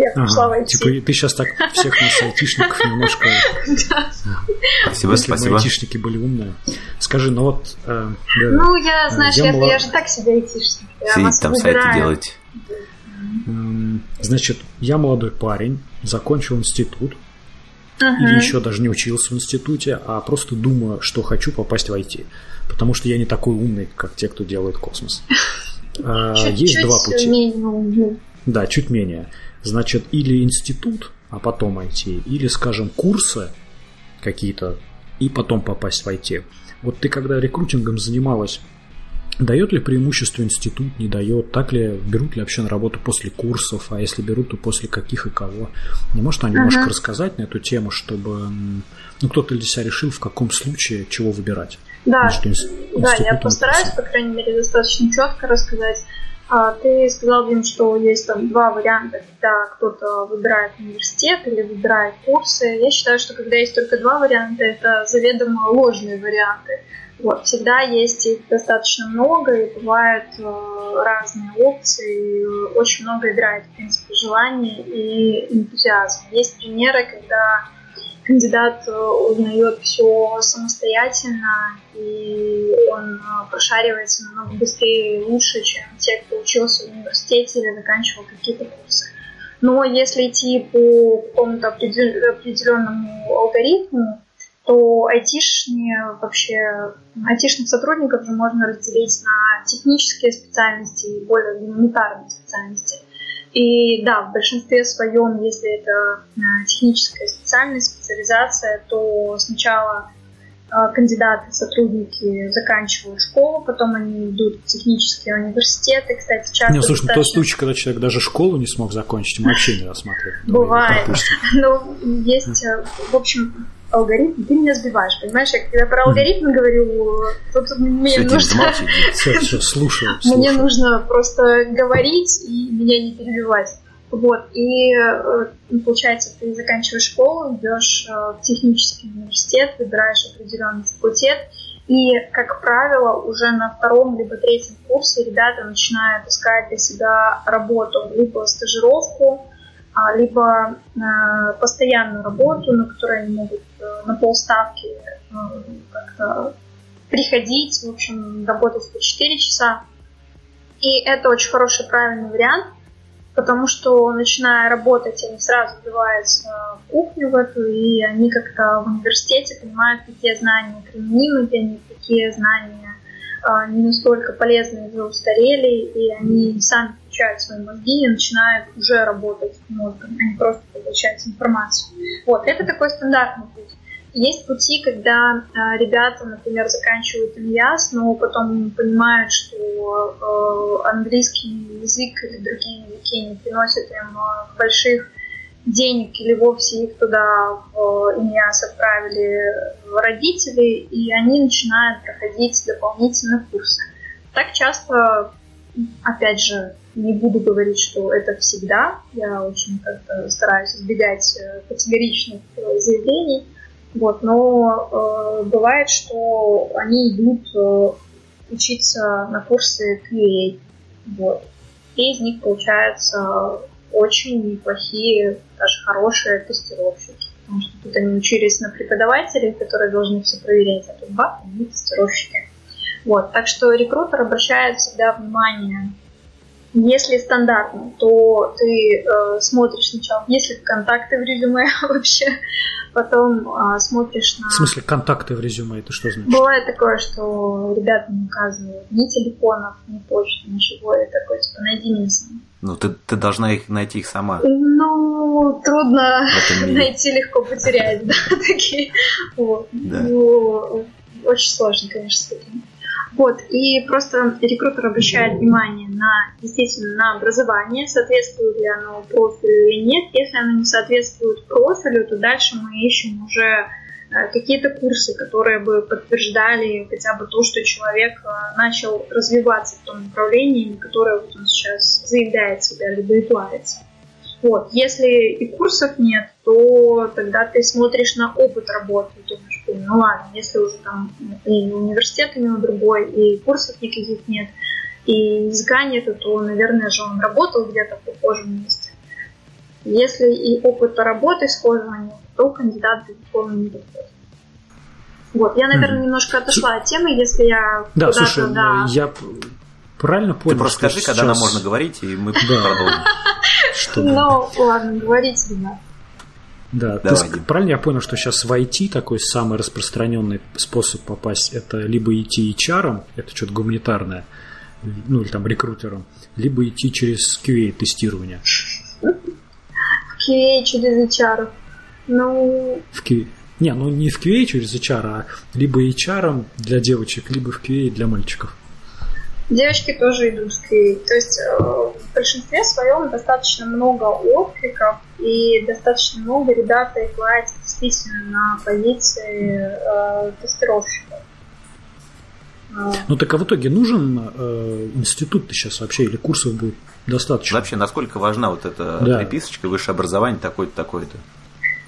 я ага, в IT. Типа ты сейчас так всех нас айтишников немножко... Спасибо, спасибо. айтишники были умные. Скажи, ну вот... Э, ну, я, э, знаешь, я же так себе айтишник. Сидите там сайты делать. Значит, я молодой парень, закончил институт, uh-huh. или еще даже не учился в институте, а просто думаю, что хочу попасть в IT. Потому что я не такой умный, как те, кто делает космос. А, есть два пути. Да, чуть менее. Значит, или институт, а потом IT, или, скажем, курсы какие-то, и потом попасть в IT. Вот ты когда рекрутингом занималась, Дает ли преимущество институт, не дает? Так ли берут ли вообще на работу после курсов? А если берут, то после каких и кого? Не может она немножко uh-huh. рассказать на эту тему, чтобы ну, кто-то для себя решил, в каком случае чего выбирать? Да, Между инст... да я постараюсь, по крайней мере, достаточно четко рассказать. А, ты сказал, Дим, что есть там два варианта, когда кто-то выбирает университет или выбирает курсы. Я считаю, что когда есть только два варианта, это заведомо ложные варианты. Вот, всегда есть их достаточно много, и бывают э, разные опции, и очень много играет, в принципе, желание и энтузиазм. Есть примеры, когда кандидат э, узнает все самостоятельно, и он э, прошаривается намного быстрее и лучше, чем те, кто учился в университете или заканчивал какие-то курсы. Но если идти по какому-то определенному алгоритму, то айтишные вообще, айтишных сотрудников же можно разделить на технические специальности и более гуманитарные специальности. И да, в большинстве своем, если это э, техническая специальность, специализация, то сначала кандидаты, сотрудники заканчивают школу, потом они идут в технические университеты. Кстати, часто... Не, слушай, достаточно... тот случай, когда человек даже школу не смог закончить, мы вообще не рассматриваем. Бывает. Ну, есть, э, в общем, алгоритм, ты меня сбиваешь, понимаешь? Я когда про алгоритм говорю, тут мне нужно... Все, все, слушаю, Мне нужно просто говорить и меня не перебивать. Вот, и э, получается, ты заканчиваешь школу, идешь э, в технический университет, выбираешь определенный факультет, и, как правило, уже на втором либо третьем курсе ребята начинают искать для себя работу, либо стажировку, а, либо э, постоянную работу, на которой они могут на полставки как-то приходить, в общем, работать по 4 часа. И это очень хороший, правильный вариант, потому что, начиная работать, они сразу вливаются в кухню в эту, и они как-то в университете понимают, какие знания применимы для них, какие знания не настолько полезные уже устарели, и они сами включают свои мозги и начинают уже работать мозгом, а не просто получать информацию. Вот, это такой стандартный путь. Есть пути, когда э, ребята, например, заканчивают МЯС, но потом понимают, что э, английский язык или другие языки не приносят им э, больших денег или вовсе их туда в ИМИАС отправили родители, и они начинают проходить дополнительные курсы. Так часто, опять же, не буду говорить, что это всегда. Я очень как-то стараюсь избегать э, категоричных э, заявлений. Вот, но э, бывает, что они идут э, учиться на курсы QA. Вот. И из них получаются очень неплохие, даже хорошие тестировщики. Потому что тут они учились на преподавателей, которые должны все проверять, а тут бах, они тестировщики. Вот. Так что рекрутер обращает всегда внимание если стандартно, то ты э, смотришь сначала, есть ли контакты в резюме вообще, потом э, смотришь на... В смысле контакты в резюме, это что значит? Бывает такое, что ребята не указывают ни телефонов, ни почты, ничего, и такой, типа, найди меня сам. Ну, ты, ты должна их найти их сама. Ну, трудно найти, легко потерять, да, такие. Вот. Да. Ну, очень сложно, конечно, с таким. Вот, и просто рекрутер обращает внимание на, естественно, на образование, соответствует ли оно профилю или нет. Если оно не соответствует профилю, то дальше мы ищем уже э, какие-то курсы, которые бы подтверждали хотя бы то, что человек э, начал развиваться в том направлении, на которое вот он сейчас заявляет себя, либо и плавится. Вот. Если и курсов нет, то тогда ты смотришь на опыт работы. Думаешь, ну ладно, если уже там и университет у него другой, и курсов никаких нет, и языка нет, то, наверное же, он работал где-то в похожем месте. Если и опыт работы схожего нет, то кандидат, безусловно, не подходит. Вот, я, наверное, mm-hmm. немножко отошла от темы, если я да, куда-то... Слушай, да, я правильно понял, Ты просто скажи, сейчас... когда нам можно говорить, и мы продолжим. Ну, ладно, говорите, ребят. Да, Давай, ты, правильно я понял, что сейчас в IT такой самый распространенный способ попасть это либо идти HR, это что-то гуманитарное, ну или там рекрутером, либо идти через QA тестирование. В QA через HR. Ну. В QA. Не, ну не в QA через HR, а либо HR для девочек, либо в QA для мальчиков. Девочки тоже идут в QA. То есть э, в большинстве своем достаточно много откликов и достаточно много ребят платят действительно на позиции э, тестировщиков. А. Ну так а в итоге нужен э, институт-то сейчас вообще или курсов будет достаточно? Вообще, насколько важна вот эта да. приписочка, высшее образование такое-то, такое-то?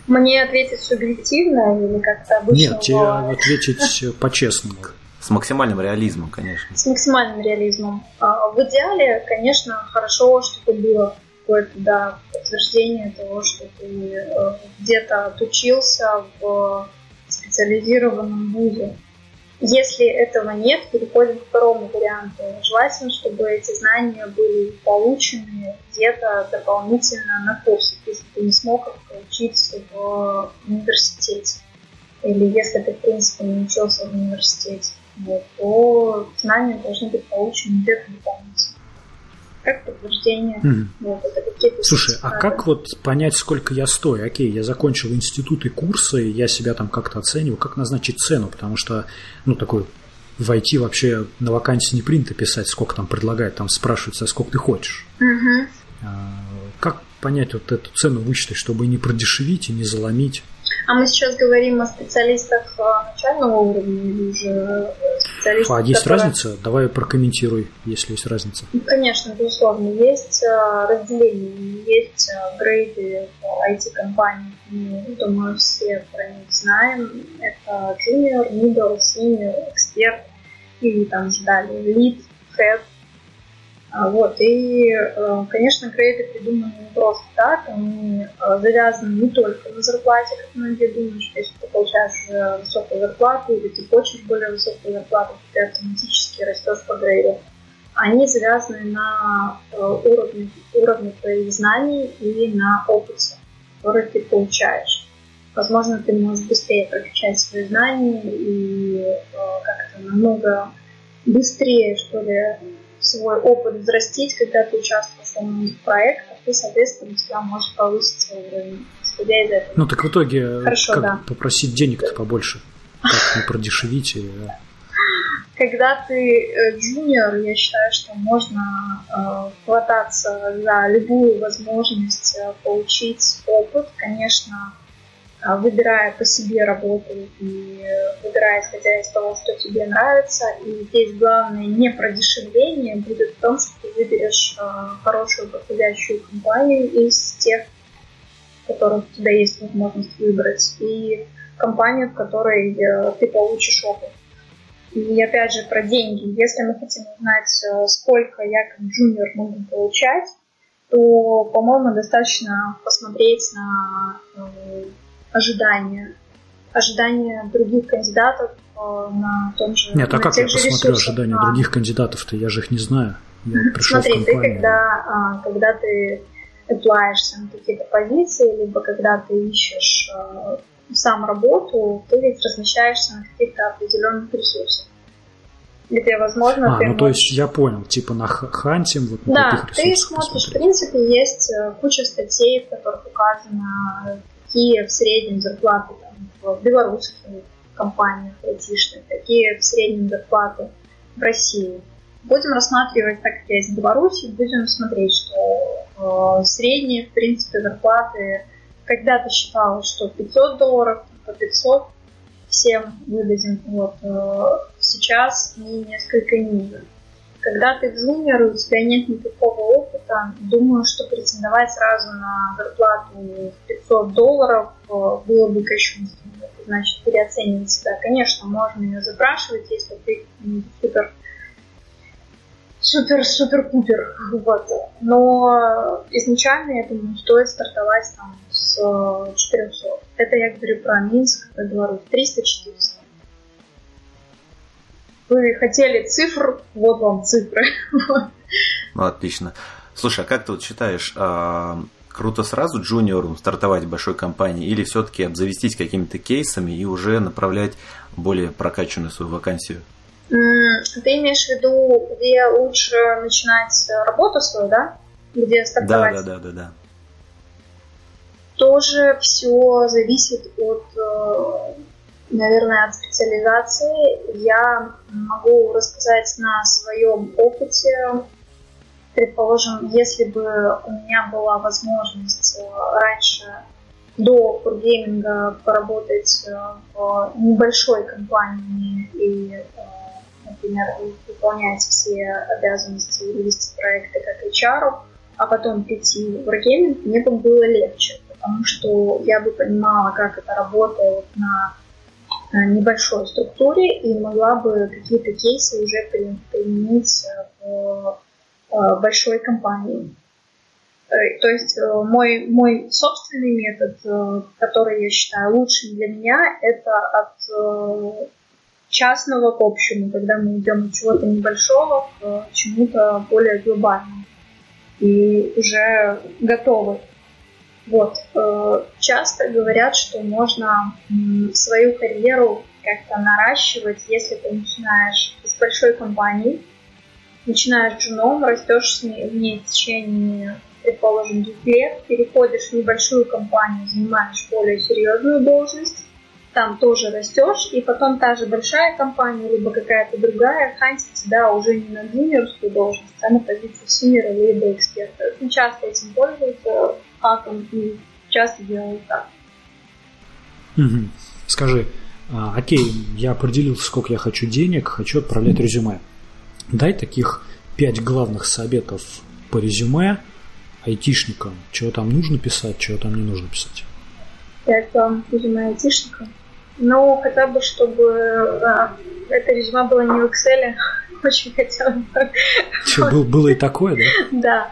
Мне ответить субъективно или как-то обычно? Нет, тебе ответить по-честному. С максимальным реализмом, конечно. С максимальным реализмом. А, в идеале, конечно, хорошо, чтобы было какое-то да, подтверждение того, что ты э, где-то отучился в специализированном вузе. Если этого нет, переходим к второму варианту. Желательно, чтобы эти знания были получены где-то дополнительно на курсе, если ты не смог их получить в университете. Или если ты, в принципе, не учился в университете вот, то знания должны быть получены где-то дополнительно. Как подтверждение. Mm. Вот, это какие-то Слушай, а как вот понять, сколько я стою? Окей, я закончил институт и курсы, я себя там как-то оцениваю. Как назначить цену? Потому что, ну, такой в IT вообще на вакансии не принято писать, сколько там предлагают, там спрашивается, а сколько ты хочешь. Угу. Как понять вот эту цену вычислить, чтобы не продешевить и не заломить? А мы сейчас говорим о специалистах э, начального уровня или уже э, специалистах, А есть которые... разница? Давай прокомментируй, если есть разница. Ну, конечно, безусловно. Есть э, разделение, есть грейды в IT-компаниях. Мы, думаю, все про них знаем. Это junior, middle, senior, эксперт и там же далее lead, head, вот, и, э, конечно, грейды придуманы не просто так, они э, завязаны не только на зарплате, как многие думают, что если ты получаешь высокую зарплату или ты хочешь более высокую зарплату, то ты автоматически растешь по грейду. Они завязаны на э, уровне, уровне твоих знаний и на опыте, который ты получаешь. Возможно, ты можешь быстрее прокачать свои знания и как-то намного быстрее, что ли, свой опыт взрастить, когда ты участвуешь в многих проектах, и, соответственно, у тебя может повыситься уровень, исходя из этого. Ну, так в итоге Хорошо, как да. попросить денег-то побольше? Как не продешевить? И... Когда ты э, джуниор, я считаю, что можно э, хвататься за любую возможность э, получить опыт. Конечно, выбирая по себе работу и выбирая исходя из того, что тебе нравится. И здесь главное не продешевление будет в том, что ты выберешь а, хорошую подходящую компанию из тех, которых у тебя есть возможность выбрать, и компанию, в которой э, ты получишь опыт. И опять же про деньги. Если мы хотим узнать, э, сколько я как джуниор могу получать, то, по-моему, достаточно посмотреть на э, ожидания, ожидания других кандидатов э, на том же Нет, а как я посмотрю ожидания а... других кандидатов-то? Я же их не знаю. Я пришел Смотри, ты когда, а, когда ты эплаешься на какие-то позиции, либо когда ты ищешь а, сам работу, ты ведь размещаешься на каких-то определенных ресурсах где, возможно, а, ты ну можешь... то есть я понял, типа на ханте, вот на Да, ты смотришь, посмотреть. в принципе, есть э, куча статей, в которых указано какие в среднем зарплаты там, в белорусских компаниях айтишных, какие в среднем зарплаты в России. Будем рассматривать, так как я из Беларуси, будем смотреть, что э, средние, в принципе, зарплаты когда-то считалось, что 500 долларов, по 500 всем выдадим. Вот, э, сейчас они несколько ниже. Когда ты джуниор, у тебя нет никакого опыта, думаю, что претендовать сразу на зарплату в 500 долларов э, было бы кощунством. Значит переоценивать себя. Конечно, можно ее запрашивать, если ты супер супер-супер-пупер. Вот. Но изначально, я думаю, стоит стартовать там с 400. Это я говорю про Минск, про Беларусь. 300-400. Вы хотели цифр, вот вам цифры. Ну, отлично. Слушай, а как ты вот считаешь, а, круто сразу джуниору стартовать в большой компании или все-таки обзавестись какими-то кейсами и уже направлять более прокачанную свою вакансию? Ты имеешь в виду, где лучше начинать работу свою, да? Где стартовать? Да, да, да, да, да. Тоже все зависит от, э, наверное, от специализации. Я могу рассказать на своем опыте. Предположим, если бы у меня была возможность э, раньше до фургейминга поработать э, в небольшой компании и например, выполнять все обязанности и вести проекты как HR, а потом прийти в Wargaming, мне бы было легче, потому что я бы понимала, как это работает на небольшой структуре и могла бы какие-то кейсы уже применить в э, большой компании. Э, то есть э, мой, мой собственный метод, который я считаю лучшим для меня, это от частного к общему, когда мы идем от чего-то небольшого к чему-то более глобальному и уже готовы. Вот. Э, часто говорят, что можно свою карьеру как-то наращивать, если ты начинаешь с большой компании, начинаешь джуном, растешь в ней в течение, предположим, двух лет, переходишь в небольшую компанию, занимаешь более серьезную должность, там тоже растешь, и потом та же большая компания, либо какая-то другая хантит тебя уже не на джуниорскую должность, а на позицию синера либо эксперта. Очень часто этим пользуются хаком и часто делают так. Угу. Скажи, а, окей, я определился, сколько я хочу денег, хочу отправлять резюме. Дай таких пять главных советов по резюме айтишникам. Чего там нужно писать, чего там не нужно писать. Пять главных резюме айтишникам? Ну, хотя бы, чтобы а, это резюме было не в Excel, очень хотела бы. Что, был, было и такое, да? Да.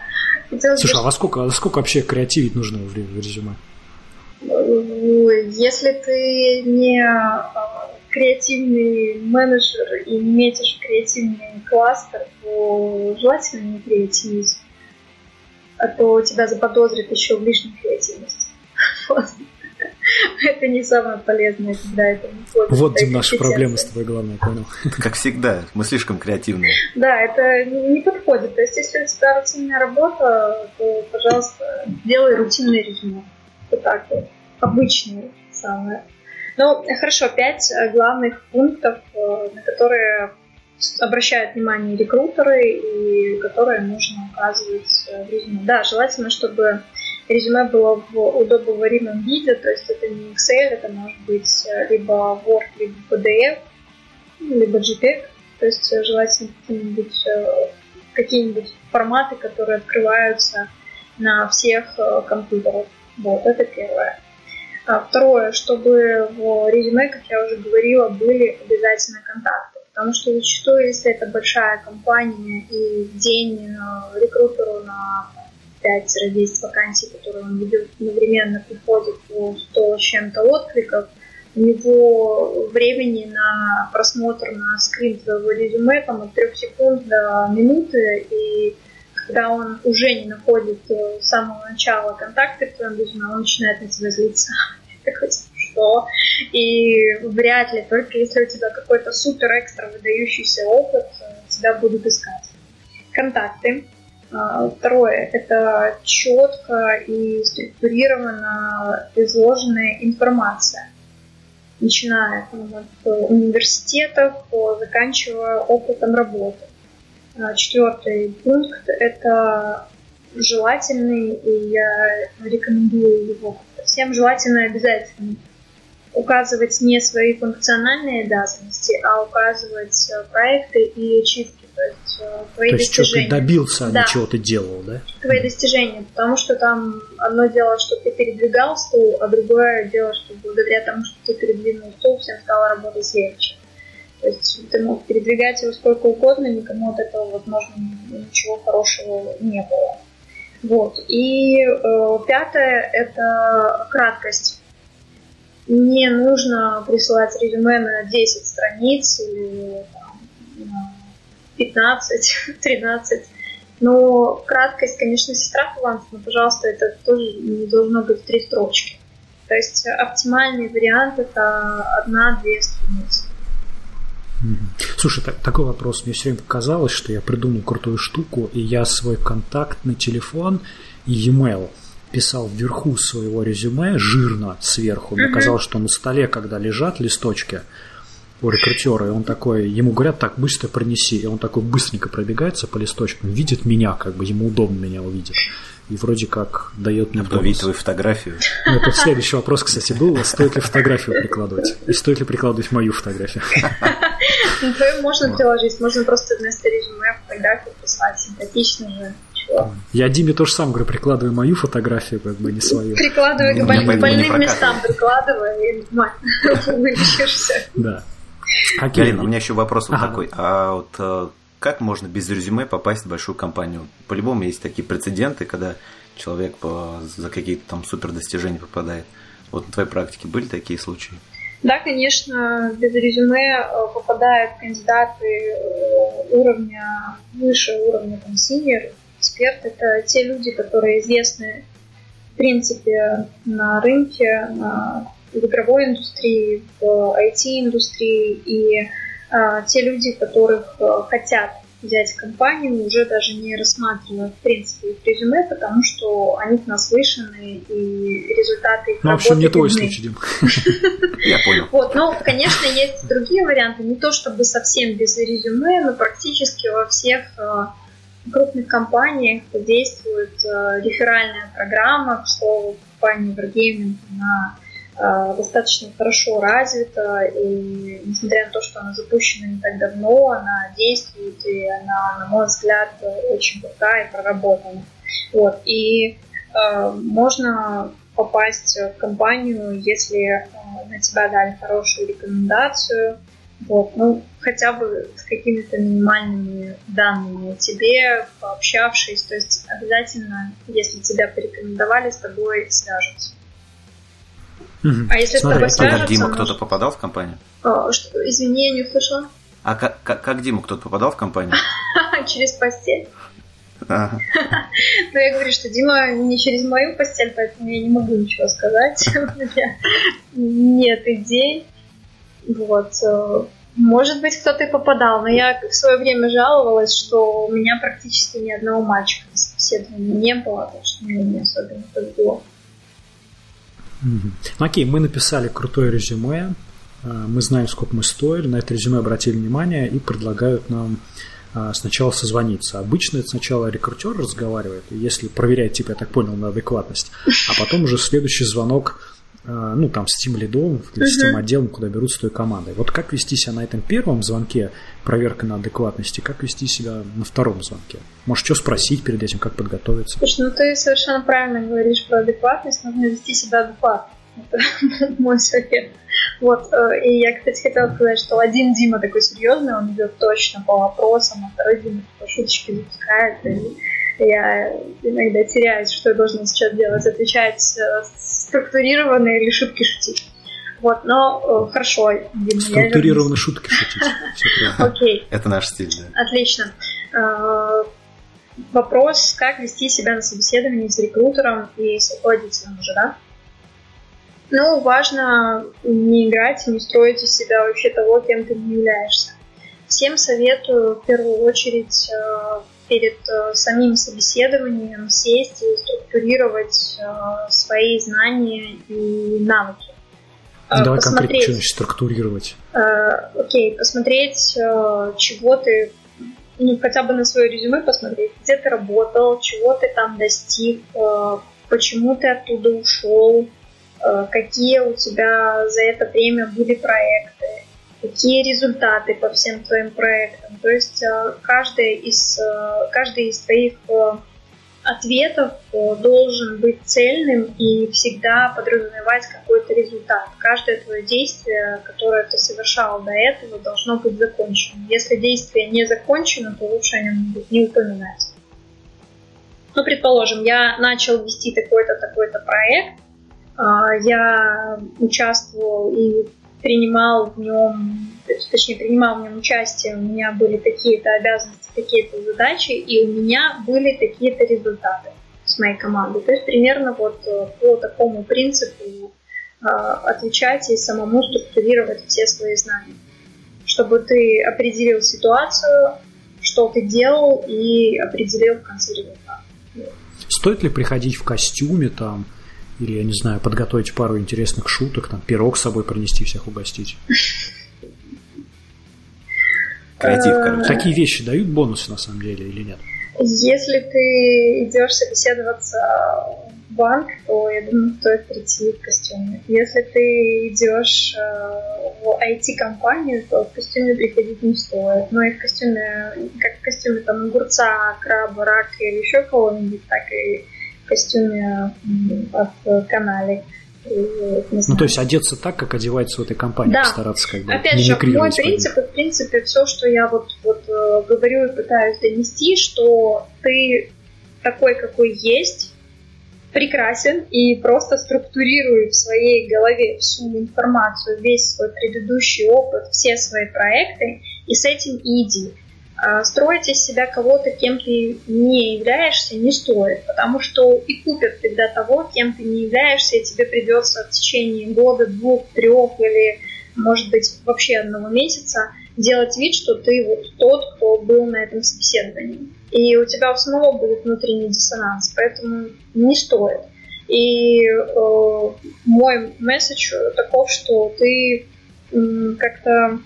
Слушай, а во сколько, во сколько вообще креативить нужно в, резюме? Если ты не а, креативный менеджер и не метишь креативный кластер, то желательно не креативить, а то тебя заподозрят еще в лишней креативности. это не самое полезное, когда это не входит. Вот, Дим, наши проблемы с тобой главное, понял. Как всегда, мы слишком креативные. Да, это не подходит. То есть, если у тебя рутинная работа, то, пожалуйста, делай рутинное резюме. Вот так вот. Обычное самое. Ну, хорошо, пять э, главных пунктов, э, на которые обращают внимание рекрутеры и которые нужно указывать э, в резюме. Да, желательно, чтобы резюме было в удобоваримом виде, то есть это не Excel, это может быть э, либо Word, либо PDF, либо JPEG, то есть э, желательно какие-нибудь э, какие-нибудь форматы, которые открываются на всех компьютерах. Вот, это первое. А второе, чтобы в резюме, как я уже говорила, были обязательно контакты. Потому что зачастую, если это большая компания и день рекрутеру на 5-10 вакансий, которые он ведет, одновременно приходит по 100 с чем-то откликов, у него времени на просмотр на скрин твоего резюме там, от 3 секунд до минуты, и когда он уже не находит э, с самого начала контакты в твоем резюме, он начинает на тебя злиться. Такой, что? И вряд ли, только если у тебя какой-то супер экстра выдающийся опыт, э, тебя будут искать. Контакты второе – это четко и структурированно изложенная информация, начиная от университетов, заканчивая опытом работы. А, четвертый пункт – это желательный, и я рекомендую его всем желательно обязательно указывать не свои функциональные обязанности, а указывать э, проекты и ачивки есть э, твои то есть достижения. что ты добился, а да. чего ты делал, да? Твои достижения, потому что там одно дело, что ты передвигал стул, а другое дело, что благодаря тому, что ты передвинул стул, всем стало работать легче. То есть ты мог передвигать его сколько угодно, никому от этого, возможно, ничего хорошего не было. Вот. И э, пятое – это краткость. Не нужно присылать резюме на 10 страниц или там, на 15-13. Но краткость, конечно, сестра талант, но, пожалуйста, это тоже не должно быть три строчки. То есть оптимальный вариант – это одна-две страницы. Слушай, так, такой вопрос. Мне все время показалось, что я придумал крутую штуку, и я свой контактный телефон и e-mail писал вверху своего резюме жирно сверху. Мне казалось, что на столе, когда лежат листочки у рекрутера, и он такой, ему говорят, так, быстро принеси, и он такой быстренько пробегается по листочкам, видит меня, как бы ему удобно меня увидеть и вроде как дает мне а бонус. твою фотографию. Ну, это следующий вопрос, кстати, был. Стоит ли фотографию прикладывать? И стоит ли прикладывать мою фотографию? Ну, твою можно приложить. Можно просто вместо резюме фотографию прислать. Симпатично же. Я Диме тоже сам говорю, прикладывай мою фотографию, как бы не свою. Прикладывай к больным местам, прикладывай, и вылечишься. Да. Галина, у меня еще вопрос вот такой. А вот э, как можно без резюме попасть в большую компанию? По-любому есть такие прецеденты, когда человек по, за какие-то там супер достижения попадает. Вот на твоей практике были такие случаи? Да, конечно, без резюме э, попадают кандидаты э, уровня выше уровня там senior, эксперт. Это те люди, которые известны в принципе на рынке, на, в игровой индустрии, в IT-индустрии и а, те люди, которых а, хотят взять компанию, уже даже не рассматривают, в принципе, их резюме, потому что они наслышаны, и результаты их Ну, в общем, не твой случай, Дим. Я понял. Вот, но, конечно, есть другие варианты, не то чтобы совсем без резюме, но практически во всех а, крупных компаниях действует реферальная программа, что компания Wargaming, она Э, достаточно хорошо развита, и несмотря на то, что она запущена не так давно, она действует, и она, на мой взгляд, очень крутая и проработана. Вот. И э, можно попасть в компанию, если э, на тебя дали хорошую рекомендацию, вот, ну, хотя бы с какими-то минимальными данными о тебе, пообщавшись, то есть обязательно, если тебя порекомендовали, с тобой свяжутся. А если Смотри, с тобой свяжутся... Дима может... кто-то попадал в компанию? А, что? Извини, я не услышала. А как, как, как Дима кто-то попадал в компанию? Через постель. Но я говорю, что Дима не через мою постель, поэтому я не могу ничего сказать. Нет идей. Вот. Э, может быть, кто-то и попадал, но я в свое время жаловалась, что у меня практически ни одного мальчика на собеседовании не было, так что мне не особенно повезло. Ну, окей, мы написали крутое резюме, а, мы знаем, сколько мы стоили, на это резюме обратили внимание и предлагают нам а, сначала созвониться. Обычно это сначала рекрутер разговаривает, если проверяет, типа, я так понял, на адекватность, а потом уже следующий звонок ну, там, с Steam лидом, то есть uh-huh. отделом, куда берут с той командой. Вот как вести себя на этом первом звонке, проверка на адекватности, как вести себя на втором звонке? Может, что спросить перед этим, как подготовиться? Слушай, ну ты совершенно правильно говоришь про адекватность, нужно вести себя адекватно. Это мой совет. Вот, э, и я, кстати, хотела сказать, что один Дима такой серьезный, он идет точно по вопросам, а второй Дима по шуточке запускает, и я иногда теряюсь, что я должна сейчас делать, отвечать э, структурированно или шутки шутить. Вот, но э, хорошо. Дима, Структурированно шутки шутить. Окей. Это наш стиль, да. Отлично. Э, вопрос, как вести себя на собеседовании с рекрутером и с руководителем уже, да? Ну, важно не играть, не строить из себя вообще того, кем ты не являешься. Всем советую в первую очередь э, перед э, самим собеседованием сесть и структурировать э, свои знания и навыки. Ну, давай посмотреть, конкретно структурировать. Окей, посмотреть, чего ты, ну, хотя бы на свое резюме посмотреть, где ты работал, чего ты там достиг, почему ты оттуда ушел, какие у тебя за это время были проекты, какие результаты по всем твоим проектам. То есть э, каждый из, э, каждый из твоих э, ответов должен быть цельным и всегда подразумевать какой-то результат. Каждое твое действие, которое ты совершал до этого, должно быть закончено. Если действие не закончено, то лучше о нем не упоминать. Ну, предположим, я начал вести такой-то, такой-то проект, а, я участвовал и принимал в нем, точнее, принимал в нем участие, у меня были такие-то обязанности, такие-то задачи, и у меня были такие-то результаты с моей командой. То есть примерно вот э, по такому принципу э, отвечать и самому структурировать все свои знания, чтобы ты определил ситуацию, что ты делал и определил в конце результат. Стоит ли приходить в костюме там, или, я не знаю, подготовить пару интересных шуток, там, пирог с собой принести, всех угостить? Креатив, э, короче. Такие вещи дают бонусы на самом деле или нет? Если ты идешь собеседоваться в банк, то я думаю, стоит прийти в костюме. Если ты идешь э, в IT-компанию, то в костюме приходить не стоит. Но и в костюме, как в костюме там огурца, краба, рака или еще кого-нибудь, так и костюме от канале. Ну, то есть одеться так, как одевается в этой компании, да. постараться как бы Опять же, мой принцип, в принципе, все, что я вот, вот э, говорю и пытаюсь донести, что ты такой, какой есть, прекрасен и просто структурируй в своей голове всю информацию, весь свой предыдущий опыт, все свои проекты, и с этим иди. А, строить из себя кого-то, кем ты не являешься, не стоит, потому что и купят тогда того, кем ты не являешься, и тебе придется в течение года, двух, трех или, может быть, вообще одного месяца делать вид, что ты вот тот, кто был на этом собеседовании. И у тебя снова будет внутренний диссонанс, поэтому не стоит. И э, мой месседж таков, что ты э, как-то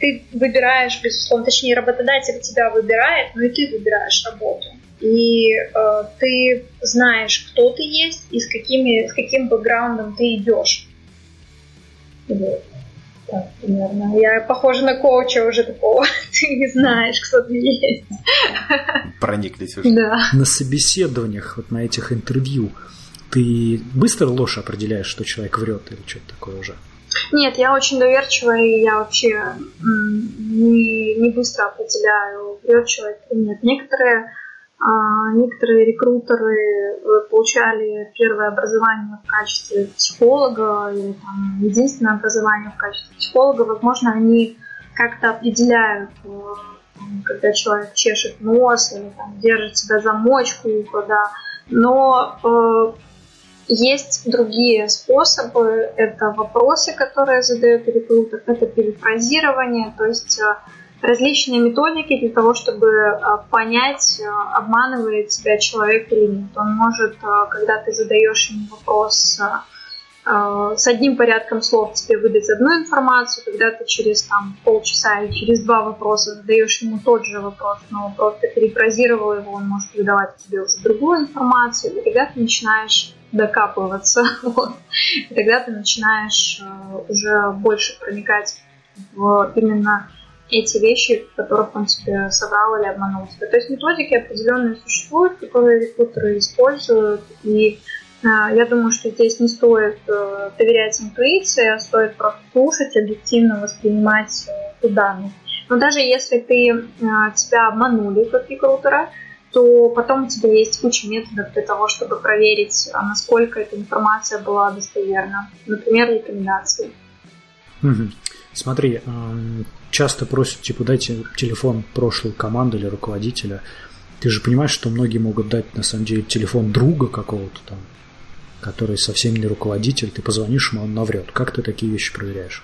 ты выбираешь, безусловно, точнее, работодатель тебя выбирает, но и ты выбираешь работу. И э, ты знаешь, кто ты есть и с, какими, с каким бэкграундом ты идешь. Вот. Так, примерно. Я похожа на коуча уже такого. Ты не знаешь, кто ты есть. Прониклись уже. Да. На собеседованиях, вот на этих интервью, ты быстро ложь определяешь, что человек врет или что-то такое уже? Нет, я очень доверчивая, и я вообще не, не быстро определяю, человек или нет. Некоторые, а, некоторые рекрутеры э, получали первое образование в качестве психолога или там, единственное образование в качестве психолога. Возможно, они как-то определяют, э, когда человек чешет нос или там, держит себя за мочку, куда. Но э, есть другие способы. Это вопросы, которые задает рекрутер, это перефразирование, то есть э, различные методики для того, чтобы э, понять, э, обманывает тебя человек или нет. Он может, когда ты задаешь ему вопрос с одним порядком слов тебе выдать одну информацию, когда ты через там, полчаса или через два вопроса задаешь ему тот же вопрос, но просто перефразировал его, он может выдавать тебе уже другую информацию, и тогда ты начинаешь докапываться. Вот. И тогда ты начинаешь э, уже больше проникать в именно эти вещи, которых он тебе соврал или обманул тебя. То есть методики определенные существуют, которые рекрутеры используют, и э, я думаю, что здесь не стоит э, доверять интуиции, а стоит просто слушать, объективно воспринимать э, данные. Но даже если ты, э, тебя обманули как рекрутера, то потом у тебя есть куча методов для того, чтобы проверить, а насколько эта информация была достоверна. Например, рекомендации. Смотри, часто просят, типа, дайте телефон прошлой команды или руководителя. Ты же понимаешь, что многие могут дать, на самом деле, телефон друга какого-то там, который совсем не руководитель, ты позвонишь ему, он наврет. Как ты такие вещи проверяешь?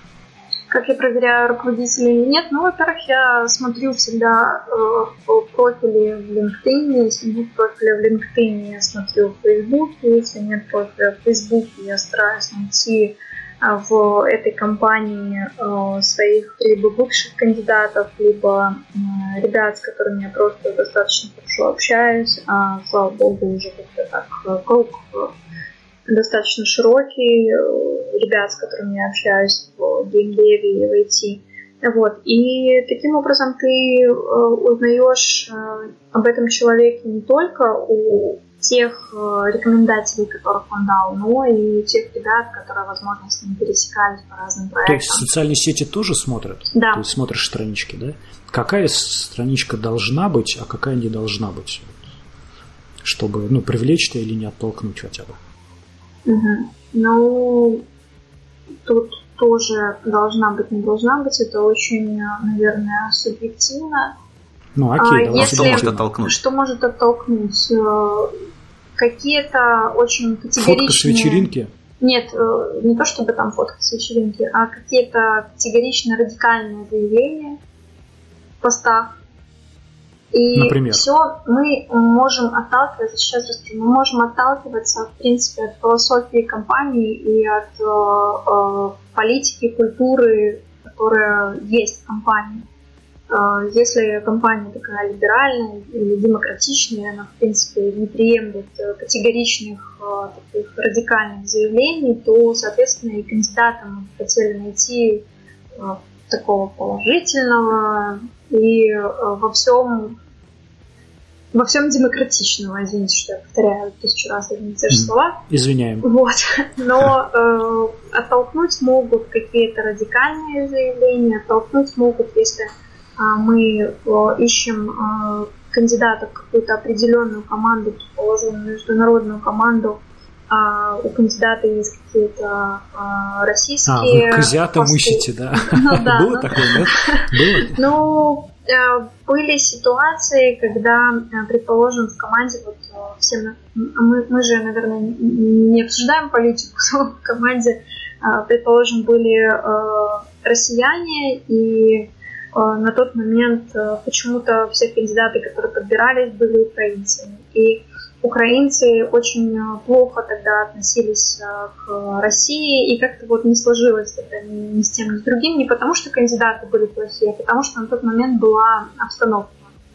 Как я проверяю, руководителя или нет? Ну, во-первых, я смотрю всегда э, профили в LinkedIn. Если нет профиля в LinkedIn, я смотрю в Facebook. Если нет профиля в Facebook, я стараюсь найти э, в этой компании э, своих либо бывших кандидатов, либо ребят, с которыми я просто достаточно хорошо общаюсь. А, слава богу, уже как-то так круг достаточно широкий. Ребят, с которыми я общаюсь в геймдеве и в IT, Вот. И таким образом ты э, узнаешь э, об этом человеке не только у тех э, рекомендателей, которых он дал, но и у тех ребят, которые, возможно, с ним пересекались по разным проектам. То есть социальные сети тоже смотрят? Да. То есть смотришь странички, да? Какая страничка должна быть, а какая не должна быть? Чтобы ну, привлечь тебя или не оттолкнуть хотя бы. Угу. Ну, тут тоже должна быть, не должна быть. Это очень, наверное, субъективно. Ну, окей, а. Если, что может оттолкнуть? Что может оттолкнуть? Э, какие-то очень категоричные... Фотка с вечеринки? Нет, э, не то чтобы там фотка с вечеринки, а какие-то категорично радикальные заявления в постах. И Например? все мы можем отталкиваться, сейчас расскажу, мы можем отталкиваться, в принципе, от философии компании и от э, э, политики, культуры, которая есть в компании. Э, если компания такая либеральная или демократичная, она, в принципе, не приемлет э, категоричных э, таких радикальных заявлений, то, соответственно, и кандидатам хотели найти такого положительного и во всем во всем демократичного, извините, что я повторяю тысячу раз одни и те же слова. Извиняем. Вот. Но э, оттолкнуть могут какие-то радикальные заявления, оттолкнуть могут, если э, мы э, ищем э, кандидата в какую-то определенную команду, предположим, международную команду, а у кандидата есть какие-то а, российские... А, вы козята ищете, да? Ну да. Было ну, такое? Было? Ну, Э, были ситуации, когда, э, предположим, в команде, вот э, все мы, мы же, наверное, не обсуждаем политику в команде, предположим, были россияне, и на тот момент почему-то все кандидаты, которые подбирались, были украинцами. И украинцы очень э, плохо тогда относились э, к России, и как-то вот не сложилось это ни с тем, ни с другим, не потому что кандидаты были плохие, а потому что на тот момент была обстановка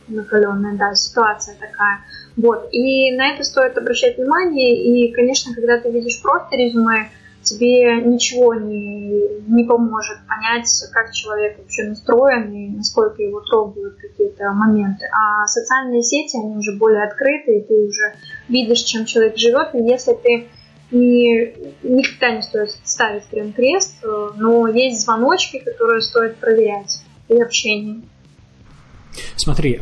накаленная, да, ситуация такая. Вот. И на это стоит обращать внимание, и, конечно, когда ты видишь просто резюме, тебе ничего не, не поможет понять, как человек вообще настроен и насколько его трогают какие-то моменты. А социальные сети, они уже более открыты, и ты уже видишь, чем человек живет, и если ты не, никогда не стоит ставить прям крест, э, но есть звоночки, которые стоит проверять при общении. Смотри,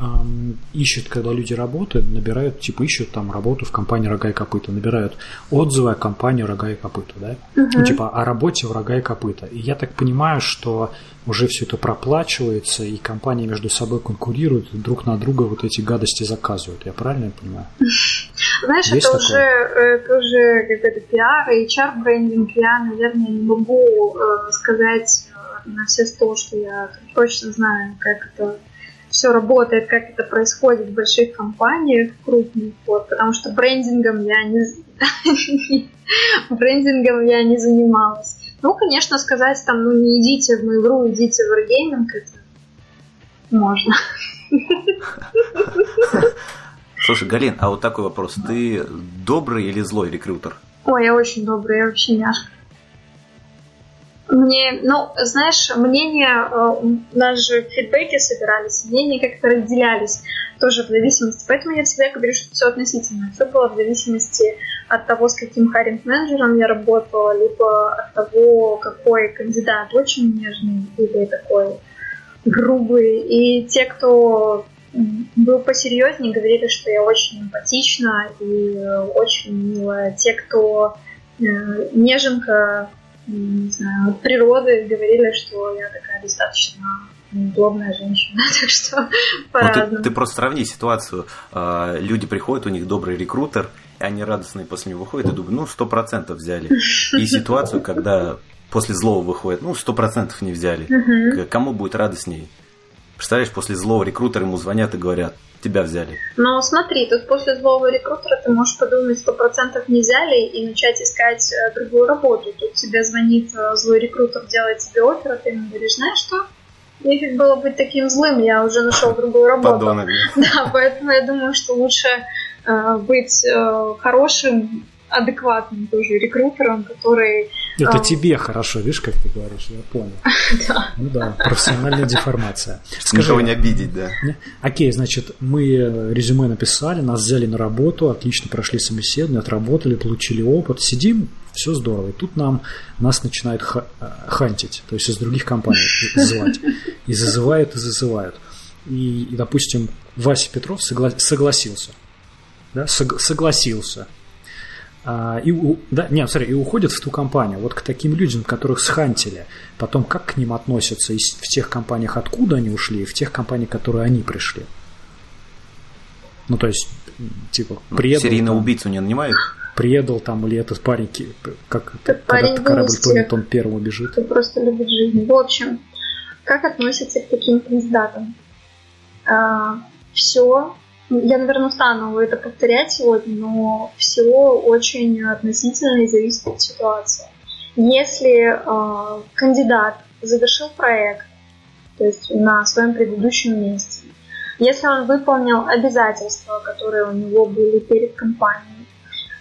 ищут, когда люди работают, набирают, типа ищут там работу в компании «Рога и копыта», набирают отзывы о компании «Рога и копыта», да? Угу. Ну, типа о работе в «Рога и копыта». И я так понимаю, что уже все это проплачивается, и компании между собой конкурируют, друг на друга вот эти гадости заказывают. Я правильно понимаю? Знаешь, Есть это уже, это уже какой-то пиар, HR-брендинг. Я, наверное, не могу э, сказать э, на все сто, что я точно знаю, как это все работает, как это происходит в больших компаниях, крупных, вот, потому что брендингом я не брендингом я не занималась. Ну, конечно, сказать там, ну не идите в мою игру, идите в Wargaming, это можно. Слушай, Галин, а вот такой вопрос. Ты добрый или злой рекрутер? Ой, я очень добрый, я вообще няшка. Мне, ну, знаешь, мнения, э, у нас же фидбэки собирались, мнения как-то разделялись тоже в зависимости. Поэтому я всегда говорю, что все относительно. Все было в зависимости от того, с каким харинг менеджером я работала, либо от того, какой кандидат очень нежный или такой грубый. И те, кто был посерьезнее, говорили, что я очень эмпатична и очень милая. Те, кто э, неженка, не знаю, от природы говорили, что я такая достаточно удобная женщина, так что по-разному. Ну, ты, ты просто сравни ситуацию. А, люди приходят, у них добрый рекрутер, и они радостные после него выходят и думают, ну, сто процентов взяли. И ситуацию, когда после злого выходит, ну, сто процентов не взяли. Кому будет радостней? Представляешь, после злого рекрутера ему звонят и говорят, тебя взяли. Но смотри, тут после злого рекрутера ты можешь подумать, сто процентов не взяли и начать искать э, другую работу. Тут тебе звонит э, злой рекрутер, делает тебе офер, а ты ему говоришь, знаешь что, Нефиг было быть таким злым, я уже нашел другую работу. Подонок. Да, поэтому я думаю, что лучше э, быть э, хорошим адекватным тоже рекрутером, который... Это а... тебе хорошо, видишь, как ты говоришь, я понял. Да. Ну да, профессиональная деформация. Скажи, Никого не обидеть, да. Окей, значит, мы резюме написали, нас взяли на работу, отлично прошли собеседование, отработали, получили опыт, сидим, все здорово. И тут нам нас начинают ха- хантить, то есть из других компаний звать. И зазывают, и зазывают. И, и допустим, Вася Петров согла- согласился. Да, сог- согласился и, да, нет, смотри, и уходят в ту компанию. Вот к таким людям, которых схантили, потом как к ним относятся из, в тех компаниях, откуда они ушли, и в тех компаниях, которые они пришли. Ну, то есть, типа, ну, предал... Серийного убийцу не нанимают? Предал там, или этот парень, как этот когда корабль тонет, он первым убежит. Кто просто любит жизнь. В общем, как относятся к таким кандидатам? А, все я, наверное, стану это повторять сегодня, но все очень относительно и зависит от ситуации. Если э, кандидат завершил проект, то есть на своем предыдущем месте, если он выполнил обязательства, которые у него были перед компанией,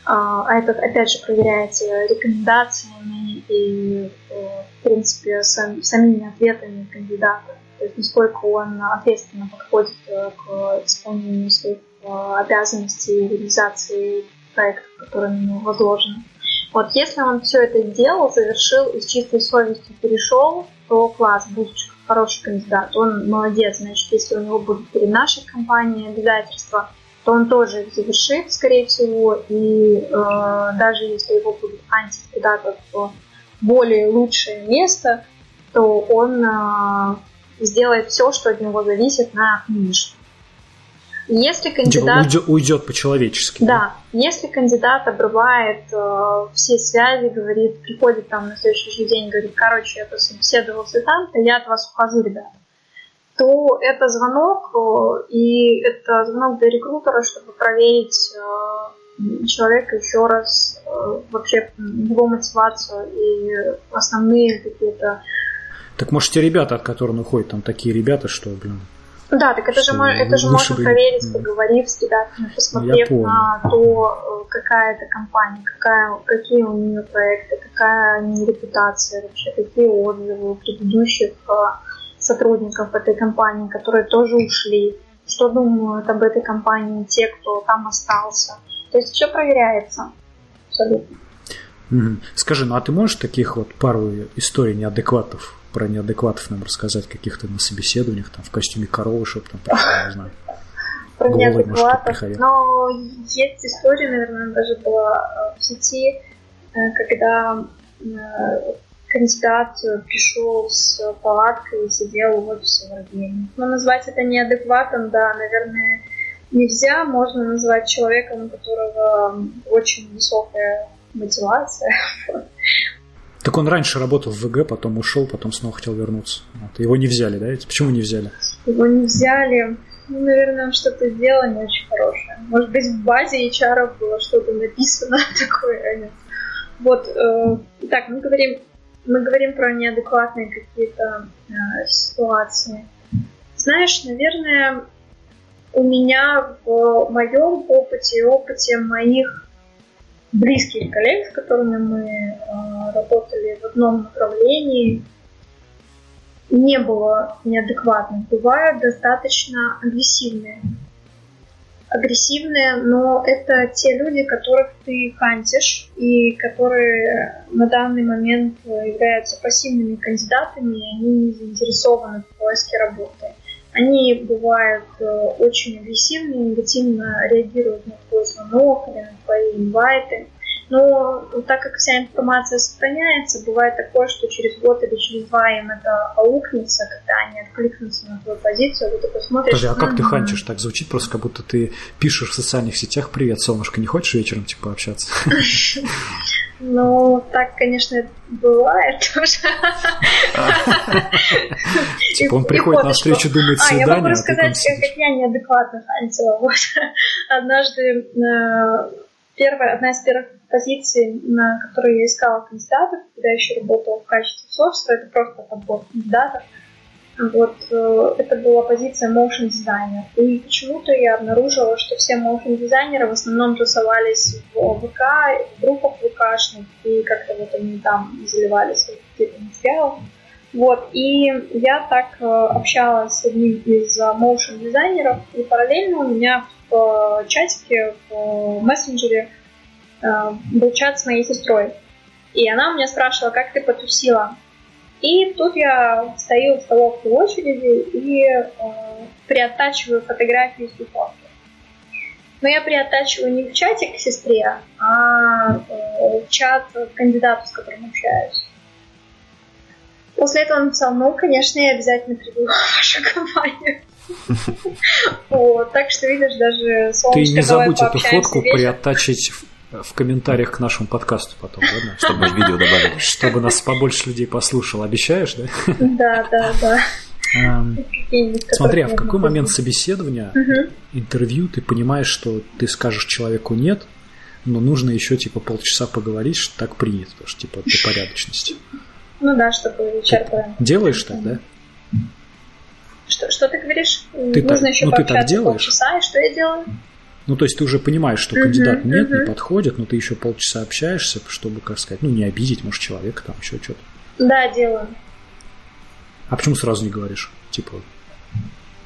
а, а это, опять же, проверяется рекомендациями и, э, в принципе, сам, самими ответами кандидата, то есть насколько он ответственно подходит э, к исполнению своих э, обязанностей реализации проектов, которые на него возложены. Вот если он все это делал, завершил и с чистой совестью перешел, то класс, Бузочка, хороший кандидат, он молодец, значит, если у него будут перед нашей компанией обязательства, то он тоже их завершит, скорее всего, и э, даже если его будут антить куда-то в более лучшее место, то он э, сделает все, что от него зависит на финиш. Если типа кандидат... Уйдет, уйдет по-человечески. Да. да. Если кандидат обрывает э, все связи, говорит, приходит там на следующий же день, говорит, короче, я пособеседовался там-то, я от вас ухожу, ребят, то это звонок, э, и это звонок для рекрутера, чтобы проверить э, человека еще раз, э, вообще его мотивацию и основные какие-то так может те ребята, от которых он уходит, там такие ребята, что, блин, да, так это же, это же можно бы... проверить, поговорив с ребятами, посмотрев на то, э, какая это компания, какая, какие у нее проекты, какая у нее репутация вообще, какие отзывы у предыдущих э, сотрудников этой компании, которые тоже ушли, что думают об этой компании те, кто там остался. То есть все проверяется абсолютно. Скажи, ну а ты можешь таких вот пару историй неадекватов про неадекватов нам рассказать каких-то на собеседованиях, там, в костюме коровы, чтобы там, не знаю, про неадекватов. Но есть история, наверное, даже была э, в сети, э, когда э, кандидат пришел с палаткой и сидел в офисе врагения. Но назвать это неадекватом, да, наверное, нельзя. Можно назвать человеком, у которого очень высокая мотивация. Так он раньше работал в ВГ, потом ушел, потом снова хотел вернуться. Вот. Его не взяли, да? Почему не взяли? Его не взяли. Ну, наверное, он что-то сделал не очень хорошее. Может быть, в базе HR было что-то написано такое. Вот, э, так, мы говорим, мы говорим про неадекватные какие-то э, ситуации. Знаешь, наверное, у меня в моем опыте, опыте моих близких коллег, с которыми мы э, работали в одном направлении, не было неадекватных. Бывают достаточно агрессивные. Агрессивные, но это те люди, которых ты хантишь и которые на данный момент являются пассивными кандидатами, и они не заинтересованы в поиске работы. Они бывают э, очень агрессивны, негативно реагируют на твой звонок или на твои инвайты. Но так как вся информация сохраняется, бывает такое, что через год или через два им это аукнется, когда они откликнутся на твою позицию, а ты такой смотришь... Подожди, а как ты хантишь? Так звучит просто, как будто ты пишешь в социальных сетях «Привет, солнышко, не хочешь вечером типа общаться?» Ну, так, конечно, бывает тоже. Типа он приходит на встречу, думает свидание. А, я могу а рассказать, как я неадекватно хантила. Однажды э, первая, одна из первых позиций, на которые я искала кандидатов, когда я еще работала в качестве софтера, это просто подбор кандидатов. Вот э, это была позиция motion дизайнер. И почему-то я обнаружила, что все motion дизайнеры в основном тусовались в ВК, в группах ВКшных, и как-то вот они там заливали свои какие-то материалы. Вот, и я так э, общалась с одним из motion дизайнеров, и параллельно у меня в чатике, в мессенджере был чат с моей сестрой. И она у меня спрашивала, как ты потусила. И тут я стою в столовой очереди и э, приоттачиваю фотографии с духовки. Но я приоттачиваю не в чате к сестре, а э, в чат кандидату, с которым общаюсь. После этого он написал, ну, конечно, я обязательно приду в вашу компанию. Вот, так что, видишь, даже солнышко Ты не забудь эту фотку приоттачить в комментариях к нашему подкасту потом, ладно? Чтобы мы видео добавили. Чтобы нас побольше людей послушало. Обещаешь, да? Да, да, да. Смотри, а в какой момент собеседования, интервью, ты понимаешь, что ты скажешь человеку нет, но нужно еще типа полчаса поговорить, что так принято, потому что типа для порядочности. Ну да, чтобы исчерпываем. Делаешь так, да? Что, что ты говоришь? Ты Нужно так, еще ну, ты так делаешь? полчаса, и что я делаю? Ну, то есть ты уже понимаешь, что кандидат нет, не подходит, но ты еще полчаса общаешься, чтобы, как сказать, ну, не обидеть, может, человека там еще что-то. Да, делаю. А почему сразу не говоришь? Типа...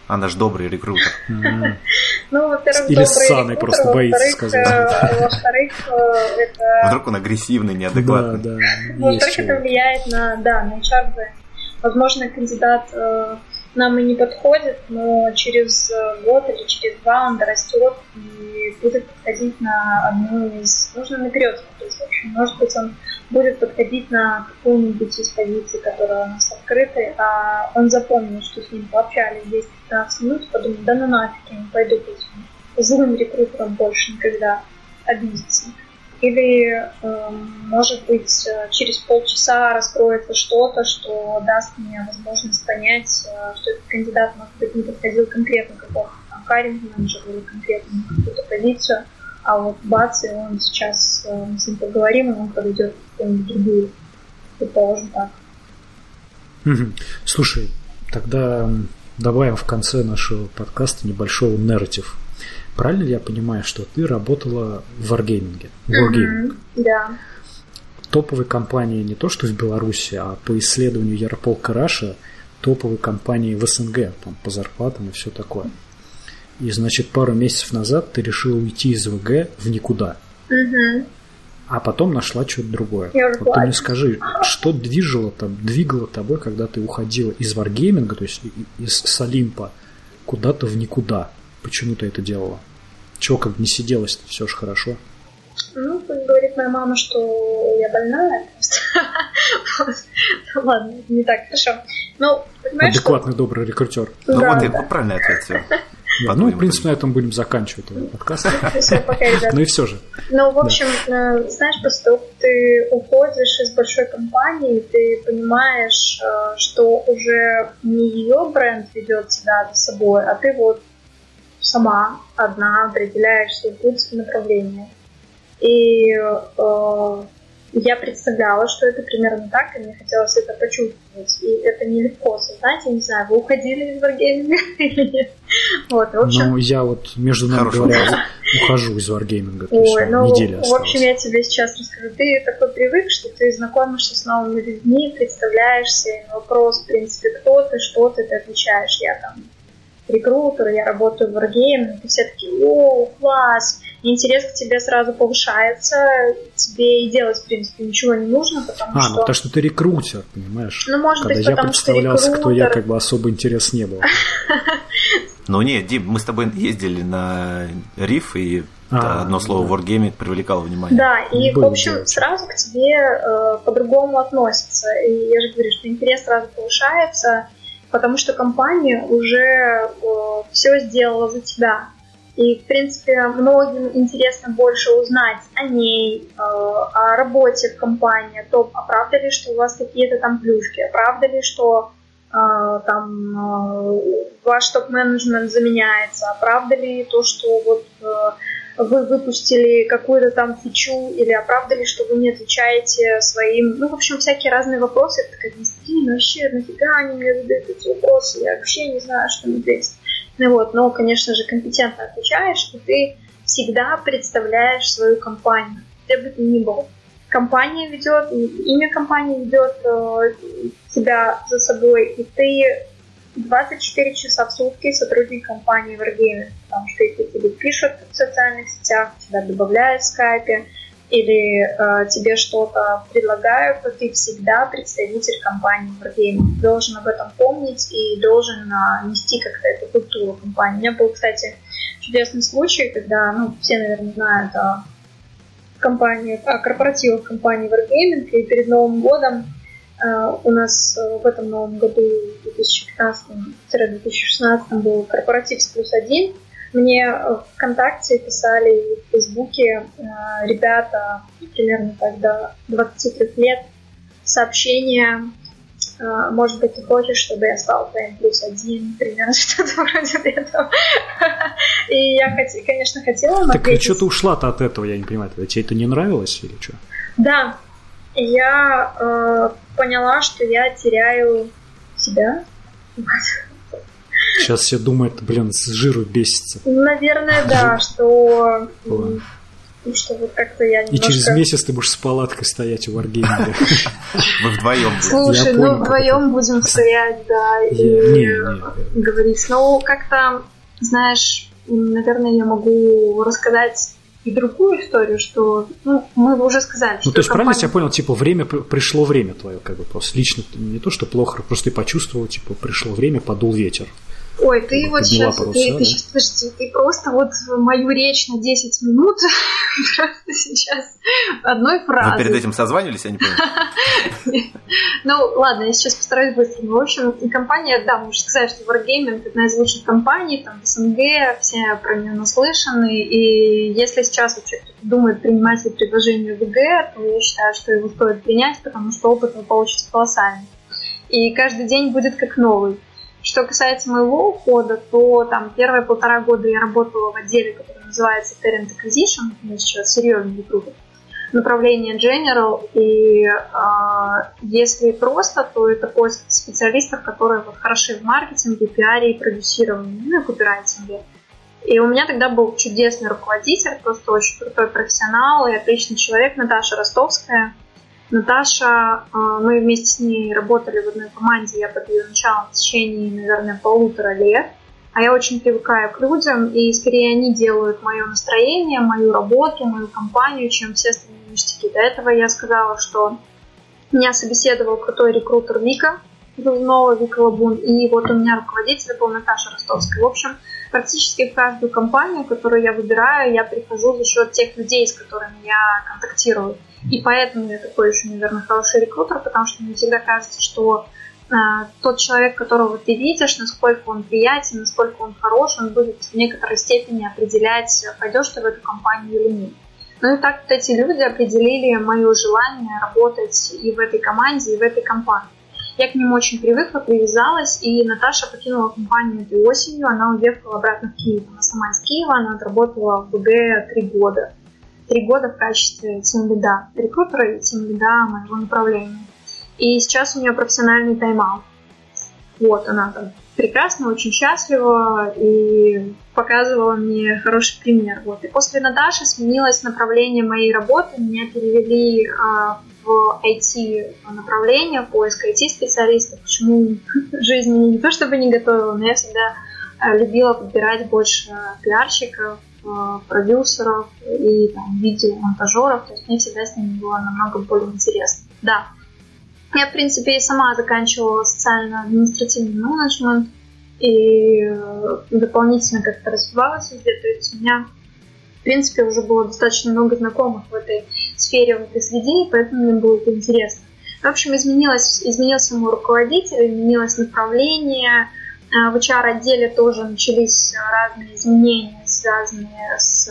Она ж добрый рекрутер. Ну, во-первых, Или с Саной просто боится сказать. Э, во-вторых, э, это... Вдруг он агрессивный, неадекватный. Да, да. Во-вторых, это влияет на, да, на HR. Возможно, кандидат э, нам и не подходит, но через год или через два он дорастет и будет подходить на одну из... Нужно наперед смотреть, в общем. Может быть, он будет подходить на какую-нибудь из позиций, которые у нас открыты, а он запомнит, что с ним пообщались 10-15 минут, подумает, да ну нафиг, я не пойду этим злым рекрутерам больше никогда обидеться. Или, э, может быть, через полчаса раскроется что-то, что даст мне возможность понять, э, что этот кандидат, может быть, не подходил конкретно там каринг менеджера или конкретно какую-то позицию, а вот бац, и он сейчас, э, мы с ним поговорим, и он подойдет в какую-нибудь другую, предположим так. Слушай, тогда добавим в конце нашего подкаста небольшой нарратив Правильно ли я понимаю, что ты работала в Wargaming? Wargaming. Mm-hmm, да. Топовой компании не то, что в Беларуси, а по исследованию Ярополка Раша топовой компании в СНГ, там, по зарплатам и все такое. И, значит, пару месяцев назад ты решила уйти из ВГ в никуда. Угу. А потом нашла что-то другое. вот ты мне скажи, что движило там, двигало тобой, когда ты уходила из варгейминга, то есть из Салимпа, куда-то в никуда? Почему ты это делала? Чего как не сиделось все же хорошо? Ну, говорит моя мама, что я больная. Ладно, не так хорошо. Ну, понимаешь, Адекватный, добрый рекрутер. Ну вот и правильный ответ. Да, ну, в принципе, на этом будем заканчивать этот подкаст. Ну и все же. Ну, в общем, э, знаешь, после того, как ты уходишь из большой компании, ты понимаешь, э, что уже не ее бренд ведет тебя за собой, а ты вот сама одна определяешь свой путь и направление. И э, я представляла, что это примерно так, и мне хотелось это почувствовать. И это нелегко осознать, я не знаю, вы уходили из варгейминга или нет. Вот, в общем... Ну, я вот, между нами говоря, ухожу из варгейминга, то Ой, ну, неделя В общем, я тебе сейчас расскажу. Ты такой привык, что ты знакомишься с новыми людьми, представляешься, и на вопрос, в принципе, кто ты, что ты, ты отвечаешь. Я там рекрутер, я работаю в Wargame, и все такие, о, класс, интерес к тебе сразу повышается, тебе и делать, в принципе, ничего не нужно, потому а, что... ну потому что ты рекрутер, понимаешь? Ну, может Когда быть, я представлялся, рекрутер... кто я, как бы особо интерес не был. Ну нет, Дим, мы с тобой ездили на риф, и а, одно слово да. Wargaming привлекало внимание. Да, и, Было в общем, делать. сразу к тебе э, по-другому относятся. И я же говорю, что интерес сразу повышается, потому что компания уже э, все сделала за тебя. И, в принципе, многим интересно больше узнать о ней, э, о работе в компании, о том, а правда ли, что у вас какие-то там плюшки, а правда ли, что э, там э, ваш топ-менеджмент заменяется, а правда ли то, что вот э, вы выпустили какую-то там фичу или оправдали, что вы не отвечаете своим, ну, в общем, всякие разные вопросы. Это такая, блин, вообще, нафига они мне задают эти вопросы, я вообще не знаю, что мне ответить. Ну вот, но, конечно же, компетентно отвечаешь, и ты всегда представляешь свою компанию, где бы ты ни был. Компания ведет, имя компании ведет э, тебя за собой, и ты 24 часа в сутки сотрудник компании Wargaming, потому что если тебе пишут в социальных сетях, тебя добавляют в скайпе, или э, тебе что-то предлагают, то ты всегда представитель компании Wargaming. Должен об этом помнить и должен э, нести как-то эту культуру компании. У меня был, кстати, чудесный случай, когда, ну, все, наверное, знают о компании, о корпоративах компании Wargaming, и перед Новым годом у нас uh, в этом новом году, 2015-2016, был корпоратив с плюс один. Мне в ВКонтакте писали в Фейсбуке uh, ребята примерно тогда 23 лет сообщения может быть, ты хочешь, чтобы я стал твоим плюс один, примерно что-то вроде этого. И я, конечно, хотела Так ответить... что ты ушла-то от этого, я не понимаю. Тебе это не нравилось или что? Да, я э, поняла, что я теряю себя. Сейчас все думают, блин, с жиру бесится. Наверное, да, что... И что вот как-то я немножко... И через месяц ты будешь с палаткой стоять у Wargaming. Вы вдвоем Слушай, ну вдвоем будем стоять, да, и говорить. Ну, как-то, знаешь, наверное, я могу рассказать и другую историю, что ну, мы уже сказали, ну, то есть, компания... правильно я понял, типа, время, пришло время твое, как бы, просто лично, не то, что плохо, просто ты почувствовал, типа, пришло время, подул ветер. Ой, ты вот сейчас, паруса, ты, да? ты сейчас, подожди, ты просто вот мою речь на 10 минут просто сейчас одной фразой. Вы перед этим созванивались, я не понял. Ну, ладно, я сейчас постараюсь быстро. В общем, компания, да, можно сказать, что Wargaming – одна из лучших компаний, там, в СНГ, все про нее наслышаны, и если сейчас вообще кто-то думает принимать предложение в ВГ, то я считаю, что его стоит принять, потому что опыт вы получите колоссальный. И каждый день будет как новый. Что касается моего ухода, то там первые полтора года я работала в отделе, который называется Talent Acquisition, я сейчас серьезный рекрутер, направление General, и э, если просто, то это поиск специалистов, которые вот хороши в маркетинге, пиаре и продюсировании, ну и копирайтинге. И у меня тогда был чудесный руководитель, просто очень крутой профессионал и отличный человек, Наташа Ростовская. Наташа, э, мы вместе с ней работали в одной команде, я под ее началом в течение, наверное, полутора лет. А я очень привыкаю к людям, и скорее они делают мое настроение, мою работу, мою компанию, чем все остальные ништяки. До этого я сказала, что меня собеседовал крутой рекрутер Вика, Главнова Вика Лабун, и вот у меня руководитель был Наташа Ростовская. В общем, практически в каждую компанию, которую я выбираю, я прихожу за счет тех людей, с которыми я контактирую. И поэтому я такой еще, наверное, хороший рекрутер, потому что мне всегда кажется, что э, тот человек, которого ты видишь, насколько он приятен, насколько он хорош, он будет в некоторой степени определять, пойдешь ты в эту компанию или нет. Ну и так вот эти люди определили мое желание работать и в этой команде, и в этой компании. Я к ним очень привыкла, привязалась, и Наташа покинула компанию этой осенью, она уехала обратно в Киев. Она сама из Киева, она отработала в БГ три года три года в качестве тимлида, рекрутера и тимлида моего направления. И сейчас у нее профессиональный тайм-аут. Вот, она там прекрасно, очень счастлива и показывала мне хороший пример. Вот. И после Наташи сменилось направление моей работы. Меня перевели а, в IT направление, поиск IT-специалистов. Почему жизнь не то чтобы не готовила, но я всегда а, любила подбирать больше пиарщиков, продюсеров и там, видеомонтажеров, то есть мне всегда с ними было намного более интересно. Да. Я, в принципе, и сама заканчивала социально-административный менеджмент и э, дополнительно как-то развивалась везде, то есть у меня, в принципе, уже было достаточно много знакомых в этой сфере, в этой среде, и поэтому мне было это интересно. В общем, изменилось, изменился мой руководитель, изменилось направление, э, в HR-отделе тоже начались разные изменения, связанные с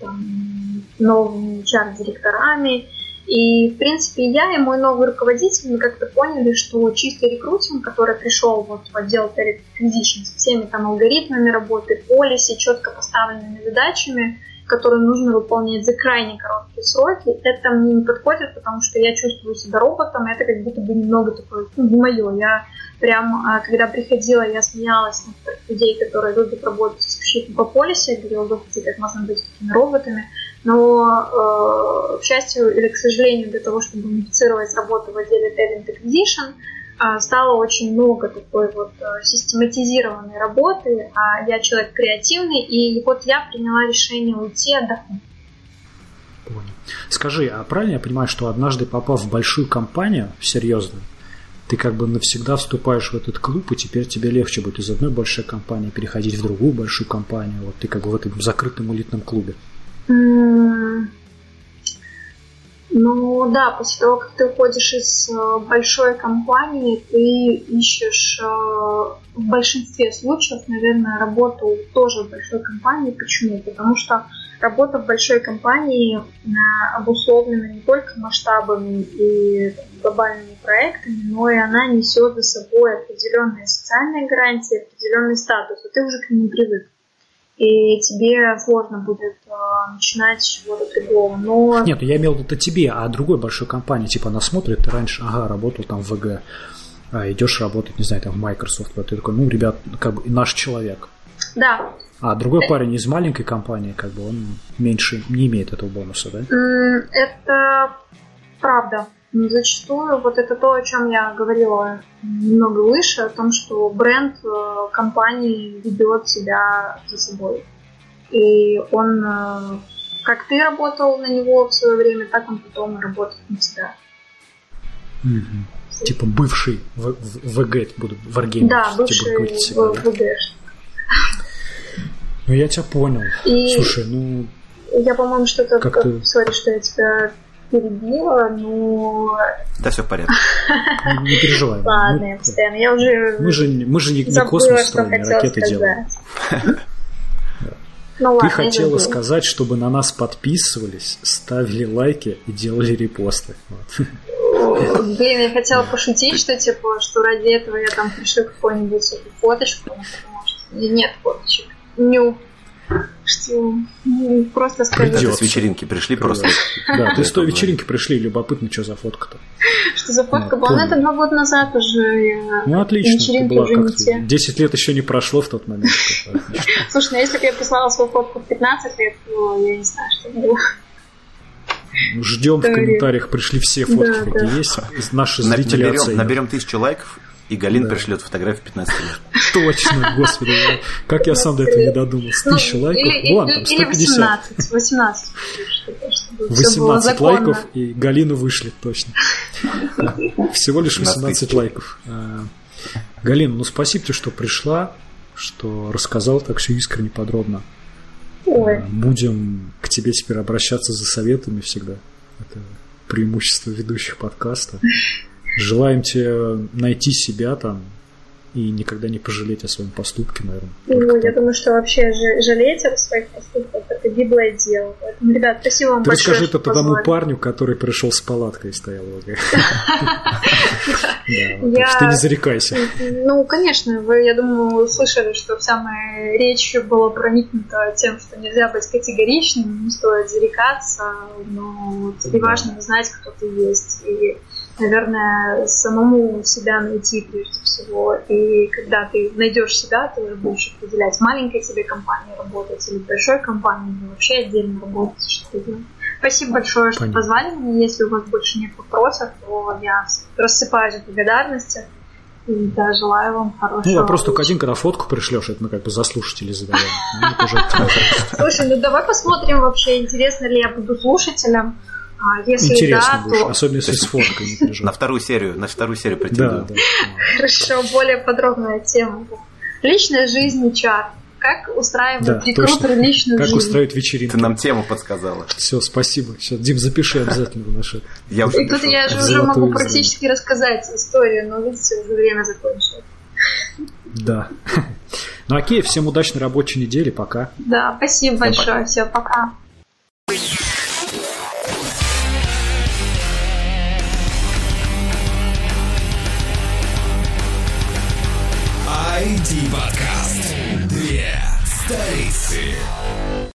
там, новыми HR-директорами. И, в принципе, я и мой новый руководитель, мы как-то поняли, что чистый рекрутинг, который пришел вот в отдел Talent Acquisition с всеми там алгоритмами работы, полиси, четко поставленными задачами, которые нужно выполнять за крайне короткие сроки, это мне не подходит, потому что я чувствую себя роботом, это как будто бы немного такое, ну, не мое. Я прям, а, когда приходила, я смеялась над людей, которые любят работать исключительно по полисе, говорила, господи, как можно быть такими роботами, но, э, к счастью или к сожалению, для того, чтобы унифицировать работу в отделе Talent Acquisition, стало очень много такой вот э, систематизированной работы, а я человек креативный, и вот я приняла решение уйти отдохнуть. Понял. Скажи, а правильно я понимаю, что однажды попав в большую компанию, серьезную, ты как бы навсегда вступаешь в этот клуб, и теперь тебе легче будет из одной большой компании переходить в другую большую компанию. Вот ты как бы в этом закрытом элитном клубе. Ну да, после того, как ты уходишь из э, большой компании, ты ищешь э, в большинстве случаев, наверное, работу тоже в большой компании. Почему? Потому что работа в большой компании э, обусловлена не только масштабами и глобальными проектами, но и она несет за собой определенные социальные гарантии, определенный статус, и ты уже к нему привык и тебе сложно будет э, начинать с чего-то другого. Но... Нет, я имел в виду тебе, а другой большой компании, типа она смотрит, ты раньше, ага, работал там в ВГ, а идешь работать, не знаю, там в Microsoft, ты такой, ну, ребят, как бы наш человек. Да. А другой парень из маленькой компании, как бы он меньше не имеет этого бонуса, да? Это правда. Зачастую вот это то, о чем я говорила немного выше, о том, что бренд э, компании ведет себя за собой. И он, э, как ты работал на него в свое время, так он потом и работает на тебя. Угу. Типа бывший в, в, ВГ буду Wargame. Да, бывший в, ВГ. Ну я тебя понял. И Слушай, ну... Я, по-моему, что-то... Как ты... Сори, что я тебя перебила, но... Да, все в порядке. Не, переживай. Ладно, я постоянно. Я уже Мы же, мы же не, не космос строим, не ракеты делаем. Ну, ладно, Ты хотела сказать, чтобы на нас подписывались, ставили лайки и делали репосты. Вот. Блин, я хотела пошутить, что типа, что ради этого я там пришлю какую-нибудь фоточку, потому что нет фоточек. Ню что ну, просто скажи. Придется. с вечеринки пришли просто. Да, ты с той вечеринки пришли, любопытно, что за фотка-то. Что за фотка была? Ну, это два года назад уже. Ну, отлично, ты была как то 10 лет еще не прошло в тот момент. Слушай, ну если бы я прислала свою фотку в 15 лет, то я не знаю, что было. Ждем в комментариях, пришли все фотки, да, какие да. есть. Наши зрители наберем, наберем тысячу лайков, и Галин да. пришлет фотографию 15 лет. Точно, господи, как я сам до этого не додумался. Тысяча ну, лайков, ладно, там 150. 18, 18. 18 лайков, и Галину вышли, точно. Всего лишь 18 лайков. А, Галина, ну спасибо тебе, что пришла, что рассказал так все искренне, подробно. Ой. Будем к тебе теперь обращаться за советами всегда. Это преимущество ведущих подкаста. Желаем тебе найти себя там и никогда не пожалеть о своем поступке, наверное. Ну, я так. думаю, что вообще жалеть о своих поступках – это гиблое дело. Поэтому, ребят, спасибо вам Ты большое, расскажи это тому парню, который пришел с палаткой и стоял в лагере. Да, ты не зарекайся. Ну, конечно, вы, я думаю, слышали, что вся моя речь была проникнута тем, что нельзя быть категоричным, не стоит зарекаться, но тебе важно знать, кто ты есть. И наверное, самому себя найти прежде всего. И когда ты найдешь себя, ты уже будешь определять, маленькой тебе компании работать или большой компании, или вообще отдельно работать, что делать. Спасибо большое, что Понятно. позвали меня. Если у вас больше нет вопросов, то я рассыпаюсь в благодарности. И да, желаю вам хорошего. Ну, вопрос только один, когда фотку пришлешь, это мы как бы за слушателей задаем. Ну, Слушай, ну давай посмотрим вообще, интересно ли я буду слушателем. А если Интересно да, будешь, то... особенно если с фоткой, не. На вторую серию, на вторую серию претендую. Да, да. Хорошо, более подробная тема. Личная жизнь чар. Как устраивать да, рекрутер личную как жизнь? Как устроить вечеринку. Ты нам тему подсказала. Все, спасибо. Сейчас, Дим, запиши обязательно в наши. Я уже И тут я же уже могу практически рассказать историю, но видите, уже время закончилось. Да. Ну окей, всем удачной рабочей недели, пока. Да, спасибо большое, все, пока.